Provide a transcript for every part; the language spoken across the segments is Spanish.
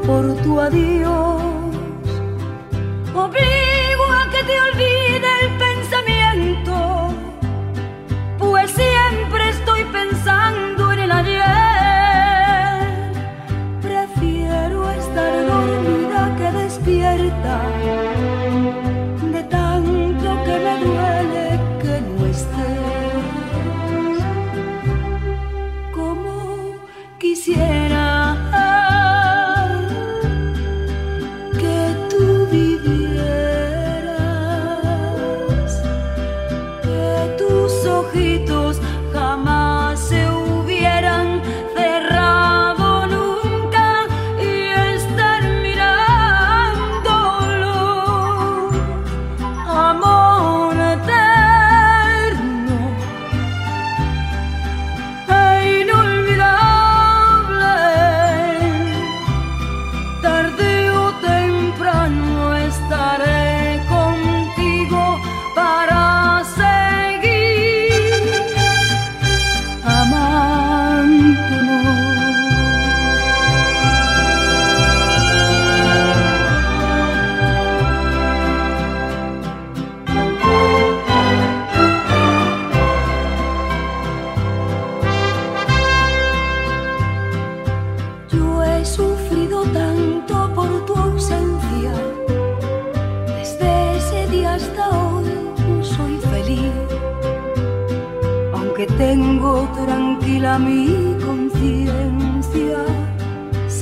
por tu adiós. Obliga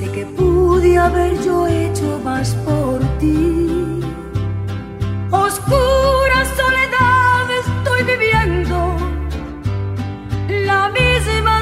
sé que pude haber yo hecho más por ti. Oscura soledad estoy viviendo, la misma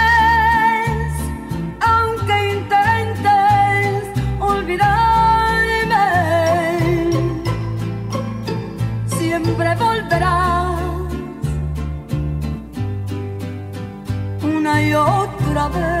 lover.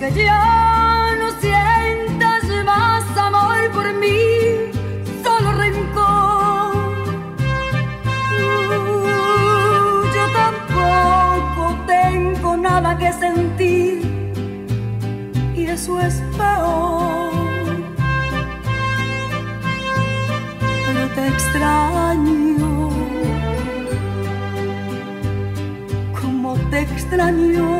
Aunque ya no sientas más amor por mí, solo rencor. Uh, yo tampoco tengo nada que sentir y eso es peor. Pero te extraño, como te extraño.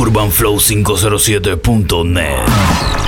UrbanFlow507.net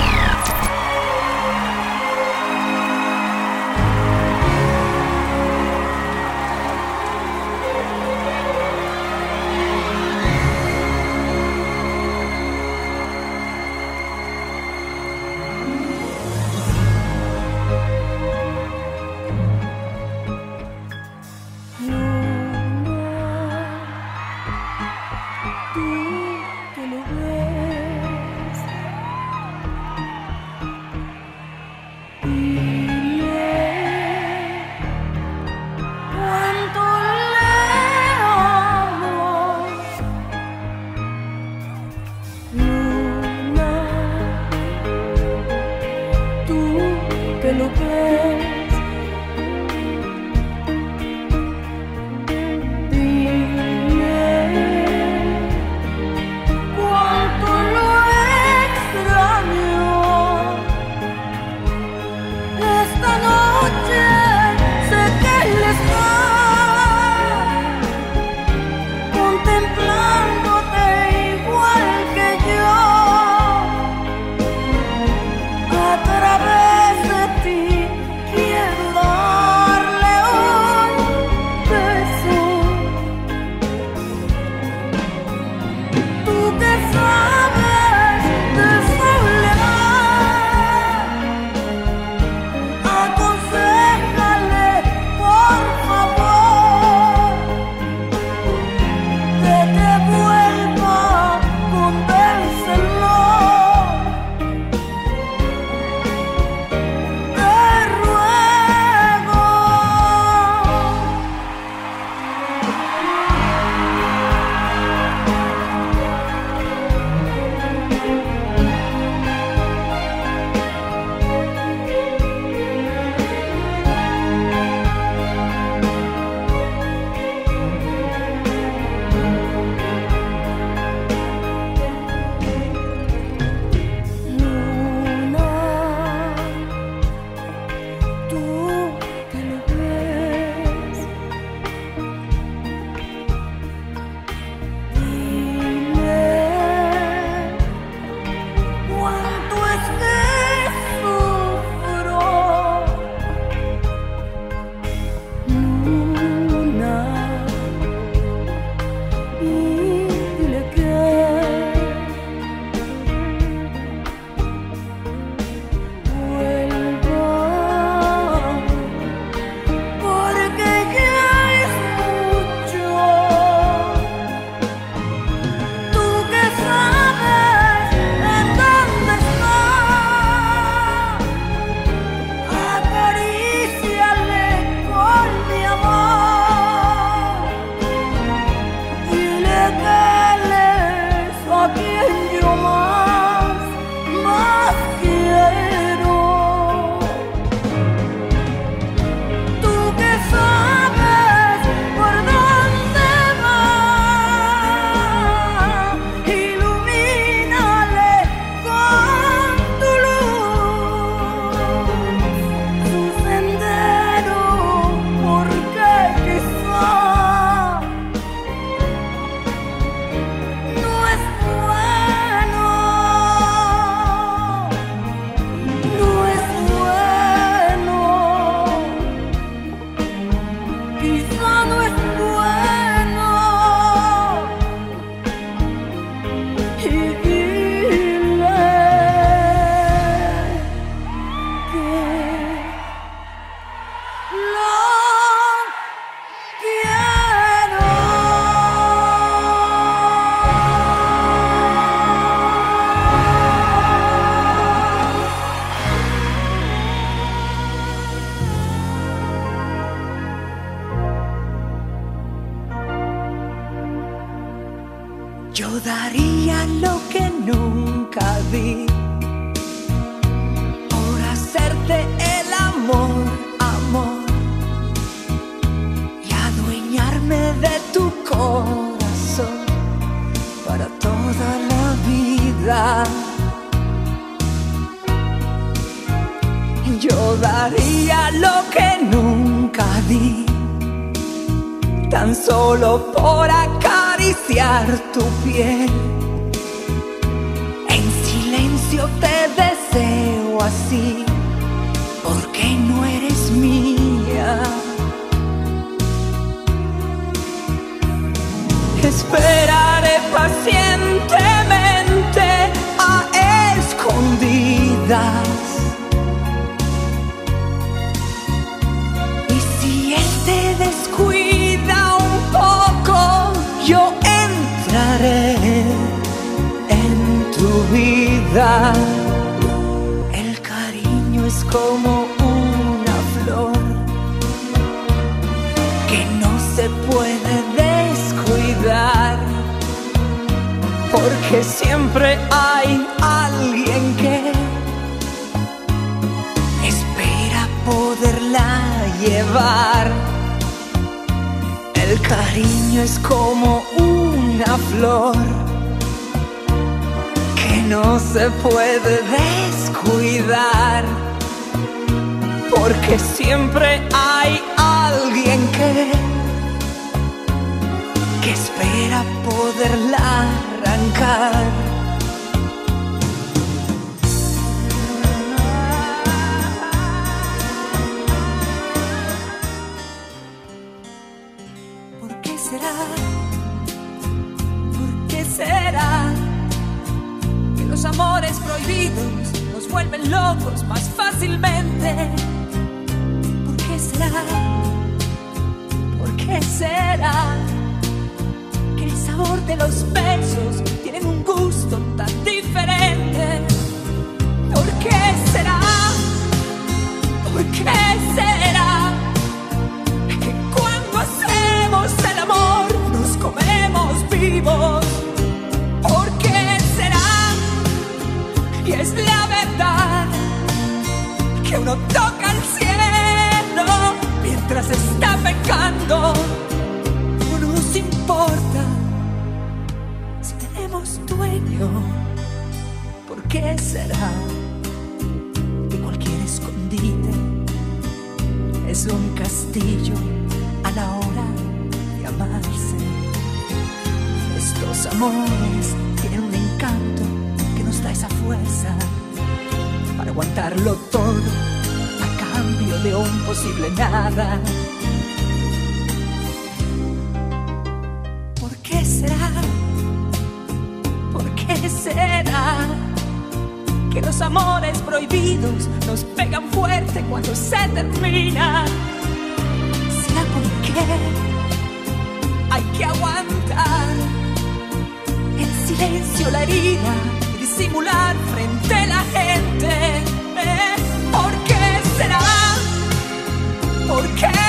sabía lo que nunca di, tan solo por acariciar tu piel. En silencio te deseo así, porque no eres mía. Esperaré pacientemente a escondidas El cariño es como una flor que no se puede descuidar, porque siempre hay alguien que espera poderla llevar. El cariño es como una flor no se puede descuidar, porque siempre hay alguien que, que espera poderla arrancar. nos vuelven locos más fácilmente. importa si tenemos dueño? ¿Por qué será que cualquier escondite es un castillo a la hora de amarse? Estos amores tienen un encanto que nos da esa fuerza para aguantarlo todo a cambio de un posible nada. que los amores prohibidos nos pegan fuerte cuando se termina. ¿Será porque hay que aguantar el silencio, la herida y disimular frente a la gente? Eh, ¿Por qué será? ¿Por qué?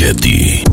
El Yeti.